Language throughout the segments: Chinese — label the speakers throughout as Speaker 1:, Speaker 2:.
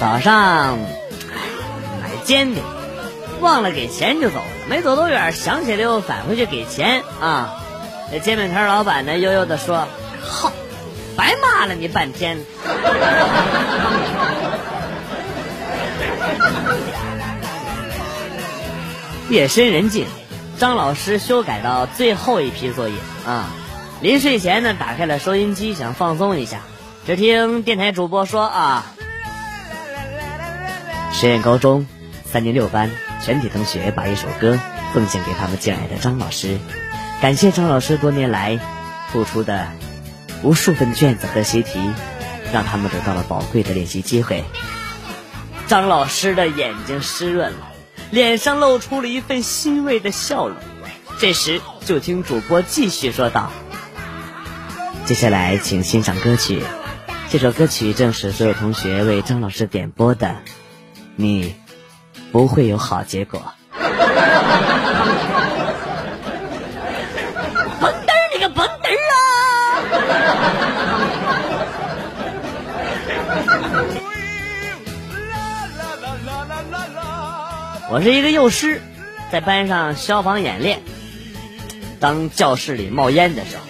Speaker 1: 早上买煎饼，忘了给钱就走了，没走多远，想起来又返回去给钱啊。这煎饼摊老板呢，悠悠的说：“好，白骂了你半天。”夜深人静，张老师修改到最后一批作业啊。临睡前呢，打开了收音机，想放松一下。只听电台主播说啊，实验高中三年六班全体同学把一首歌奉献给他们敬爱的张老师，感谢张老师多年来付出的无数份卷子和习题，让他们得到了宝贵的练习机会。张老师的眼睛湿润了。脸上露出了一份欣慰的笑容。这时，就听主播继续说道：“接下来，请欣赏歌曲。这首歌曲正是所有同学为张老师点播的。你不会有好结果。”蹦嘚儿，你个蹦嘚儿啊！我是一个幼师，在班上消防演练。当教室里冒烟的时候，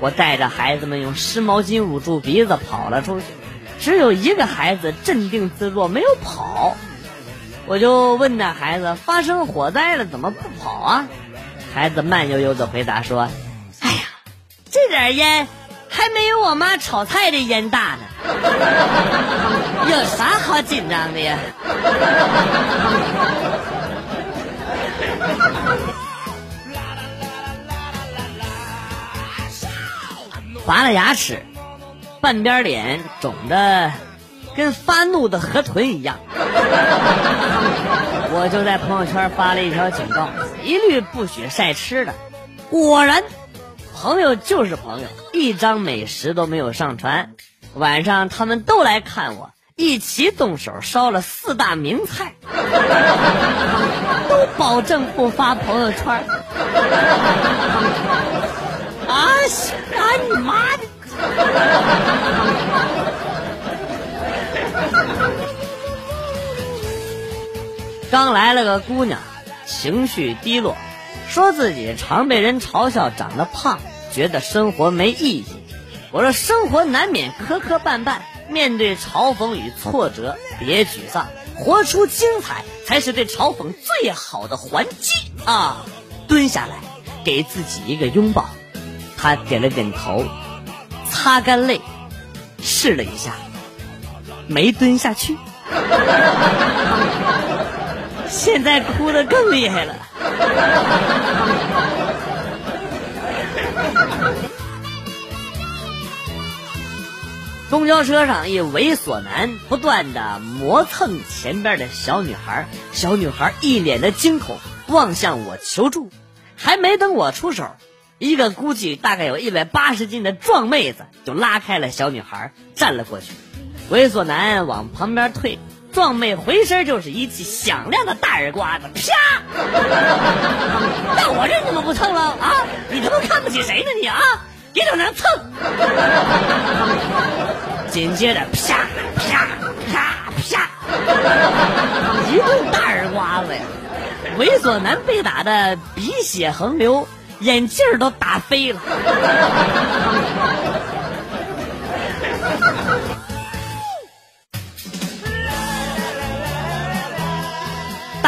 Speaker 1: 我带着孩子们用湿毛巾捂住鼻子跑了出去。只有一个孩子镇定自若，没有跑。我就问那孩子：“发生火灾了，怎么不跑啊？”孩子慢悠悠的回答说：“哎呀，这点烟还没有我妈炒菜的烟大呢，有啥好紧张的呀？”拔了牙齿，半边脸肿的跟发怒的河豚一样，我就在朋友圈发了一条警告：一律不许晒吃的。果然，朋友就是朋友，一张美食都没有上传。晚上他们都来看我，一起动手烧了四大名菜，都保证不发朋友圈。啊！干你妈的！刚来了个姑娘，情绪低落，说自己常被人嘲笑长得胖，觉得生活没意义。我说生活难免磕磕绊绊，面对嘲讽与挫折，别沮丧，活出精彩才是对嘲讽最好的还击啊！蹲下来，给自己一个拥抱。他点了点头，擦干泪，试了一下，没蹲下去。现在哭的更厉害了。公交车上，一猥琐男不断的磨蹭前边的小女孩，小女孩一脸的惊恐，望向我求助，还没等我出手。一个估计大概有一百八十斤的壮妹子就拉开了小女孩，站了过去。猥琐男往旁边退，壮妹回身就是一记响亮的大耳刮子，啪！到我这怎么不蹭了啊？你他妈看不起谁呢你啊？别整那蹭！紧接着啪啪啪啪，一顿大耳刮子呀！猥琐男被打的鼻血横流。眼镜都打飞了。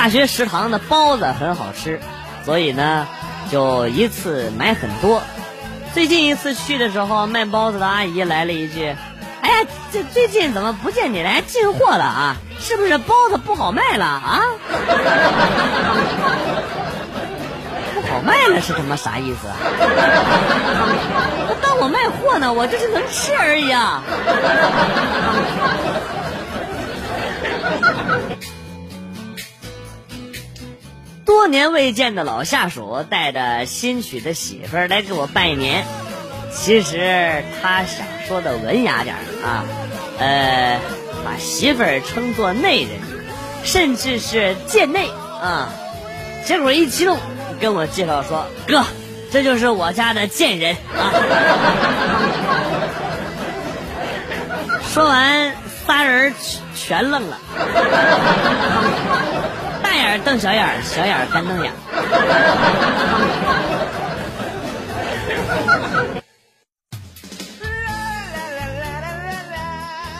Speaker 1: 大学食堂的包子很好吃，所以呢，就一次买很多。最近一次去的时候，卖包子的阿姨来了一句：“哎呀，这最近怎么不见你来进货了啊？是不是包子不好卖了啊？”不好卖了是他妈啥意思啊？当我卖货呢，我就是能吃而已啊。多年未见的老下属带着新娶的媳妇儿来给我拜年，其实他想说的文雅点啊，呃，把媳妇儿称作内人，甚至是贱内啊，结果一激动。跟我介绍说，哥，这就是我家的贱人啊！说完，仨人全愣了，眼瞪小眼，小眼干瞪眼。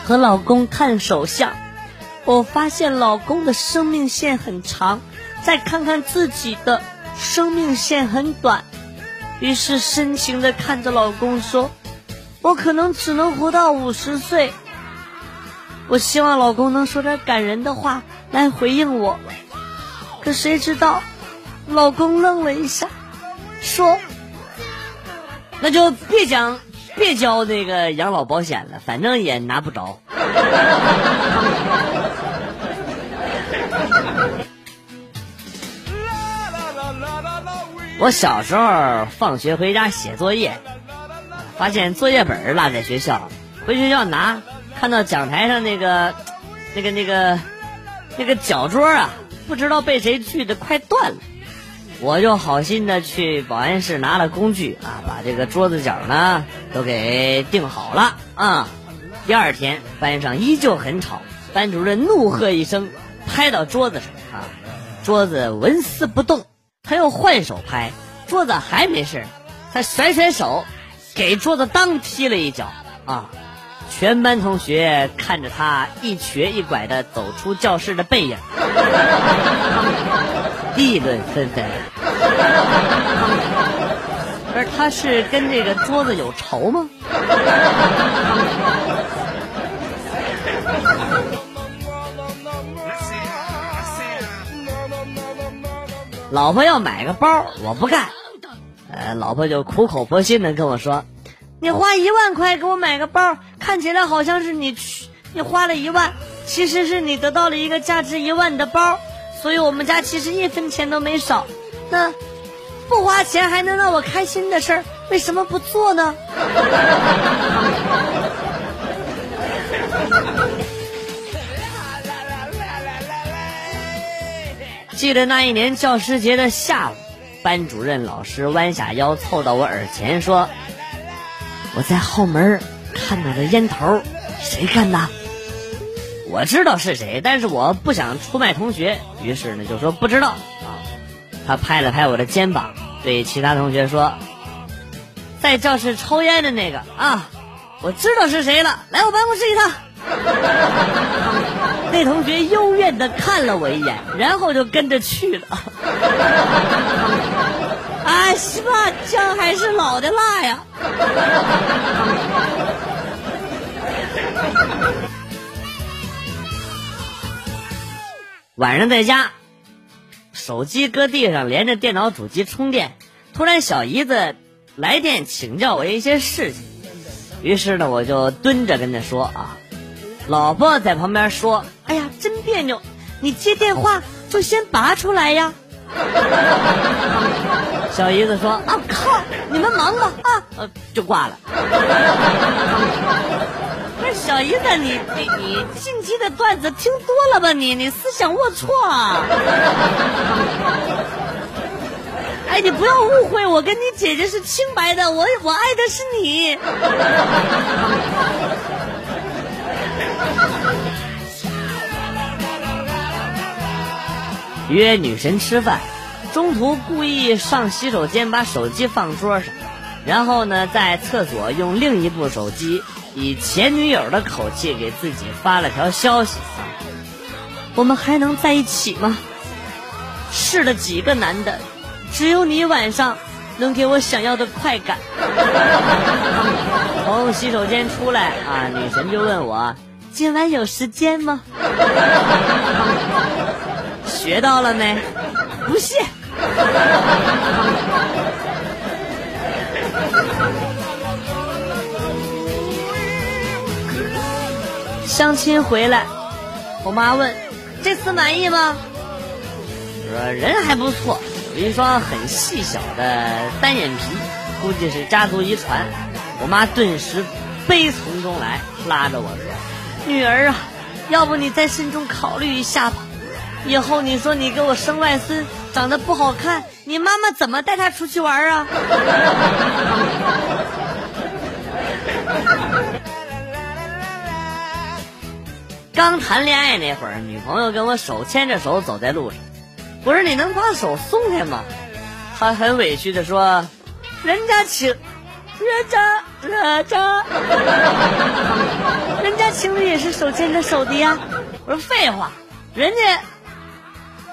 Speaker 1: 和老公看手相，我发现老公的生命线很长，再看看自己的生命线很短，于是深情的看着老公说：“我可能只能活到五十岁。”我希望老公能说点感人的话来回应我，可谁知道，老公愣了一下，说：“那就别讲。”别交那个养老保险了，反正也拿不着。我小时候放学回家写作业，发现作业本落在学校，回学校拿，看到讲台上那个、那个、那个、那个脚桌啊，不知道被谁锯的快断了。我就好心的去保安室拿了工具啊，把这个桌子角呢都给钉好了啊。第二天班上依旧很吵，班主任怒喝一声，拍到桌子上啊，桌子纹丝不动。他又换手拍，桌子还没事他甩甩手，给桌子当踢了一脚啊。全班同学看着他一瘸一拐的走出教室的背影。议论纷纷，不是他是跟这个桌子有仇吗？老婆要买个包，我不干。呃，老婆就苦口婆心的跟我说：“你花一万块给我买个包，看起来好像是你去，你花了一万，其实是你得到了一个价值一万的包。”所以我们家其实一分钱都没少，那不花钱还能让我开心的事儿，为什么不做呢？记得那一年教师节的下午，班主任老师弯下腰凑到我耳前说：“我在后门看到了烟头，谁干的？”我知道是谁，但是我不想出卖同学，于是呢就说不知道啊。他拍了拍我的肩膀，对其他同学说：“在教室抽烟的那个啊，我知道是谁了，来我办公室一趟。”那同学幽怨的看了我一眼，然后就跟着去了。啊，西吧，姜还是老的辣呀。晚上在家，手机搁地上，连着电脑主机充电。突然，小姨子来电请教我一些事情，于是呢，我就蹲着跟她说啊。老婆在旁边说：“哎呀，真别扭，你接电话就先拔出来呀。” 小姨子说：“啊靠，你们忙吧啊，就挂了。”不是小姨子，你你你近期的段子听多了吧？你你思想龌龊。哎，你不要误会，我跟你姐姐是清白的，我我爱的是你。约女神吃饭，中途故意上洗手间把手机放桌上，然后呢，在厕所用另一部手机。以前女友的口气给自己发了条消息啊，我们还能在一起吗？试了几个男的，只有你晚上能给我想要的快感。从洗手间出来啊，女神就问我今晚有时间吗？学到了没？不信。相亲回来，我妈问：“这次满意吗？”我说：“人还不错，有一双很细小的单眼皮，估计是家族遗传。”我妈顿时悲从中来，拉着我说：“女儿啊，要不你再慎重考虑一下吧。以后你说你给我生外孙长得不好看，你妈妈怎么带他出去玩啊？” 刚谈恋爱那会儿，女朋友跟我手牵着手走在路上，我说你能把手松开吗？她很委屈的说，人家情，人家人家，人家情侣也是手牵着手的呀。我说废话，人家。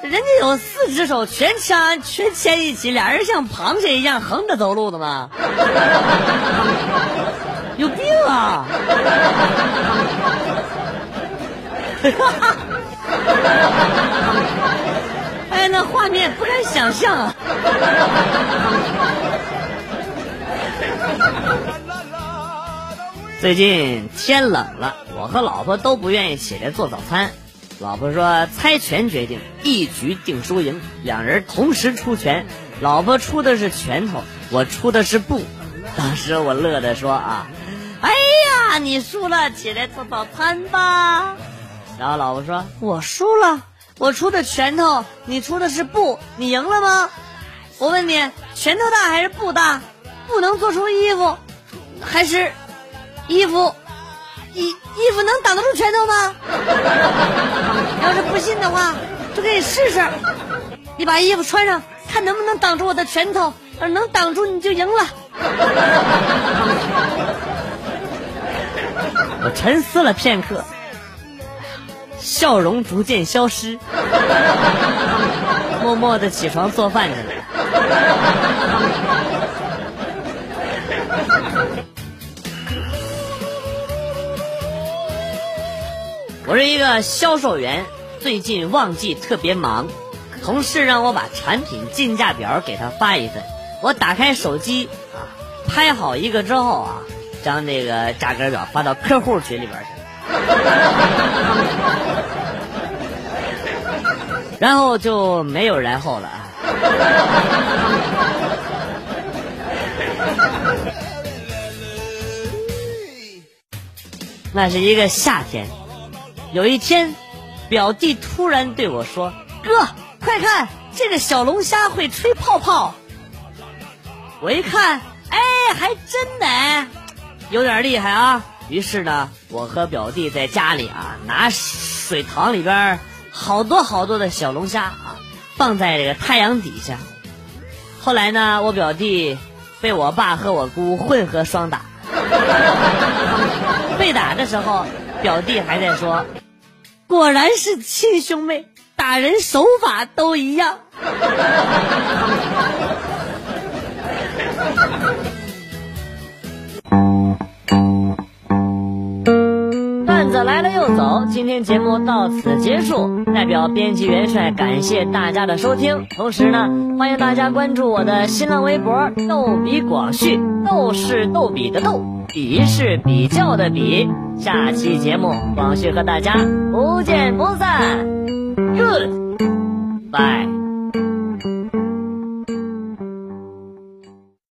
Speaker 1: 人家有四只手，全牵全牵一起，俩人像螃蟹一样横着走路的吗？有病啊！哎，那画面不敢想象啊！最近天冷了，我和老婆都不愿意起来做早餐。老婆说：“猜拳决定，一局定输赢。两人同时出拳，老婆出的是拳头，我出的是布。当时我乐的说：啊，哎呀，你输了，起来做早餐吧。然后老婆说：我输了，我出的拳头，你出的是布，你赢了吗？我问你，拳头大还是布大？布能做出衣服，还是衣服？”衣衣服能挡得住拳头吗？要是不信的话，就给你试试。你把衣服穿上，看能不能挡住我的拳头。要是能挡住，你就赢了。我沉思了片刻，笑容逐渐消失，默默的起床做饭去了。我是一个销售员，最近旺季特别忙，同事让我把产品进价表给他发一份。我打开手机啊，拍好一个之后啊，将这个价格表发到客户群里边去，然后就没有然后了。那是一个夏天。有一天，表弟突然对我说：“哥，快看，这个小龙虾会吹泡泡。”我一看，哎，还真的，有点厉害啊。于是呢，我和表弟在家里啊，拿水塘里边好多好多的小龙虾啊，放在这个太阳底下。后来呢，我表弟被我爸和我姑混合双打。被打的时候，表弟还在说。果然是亲兄妹，打人手法都一样。段子来了又走，今天节目到此结束。代表编辑元帅感谢大家的收听，同时呢，欢迎大家关注我的新浪微博“逗比广旭”，逗是逗比的逗，比是比较的比。下期节目，广旭和大家不见不散。Good，bye。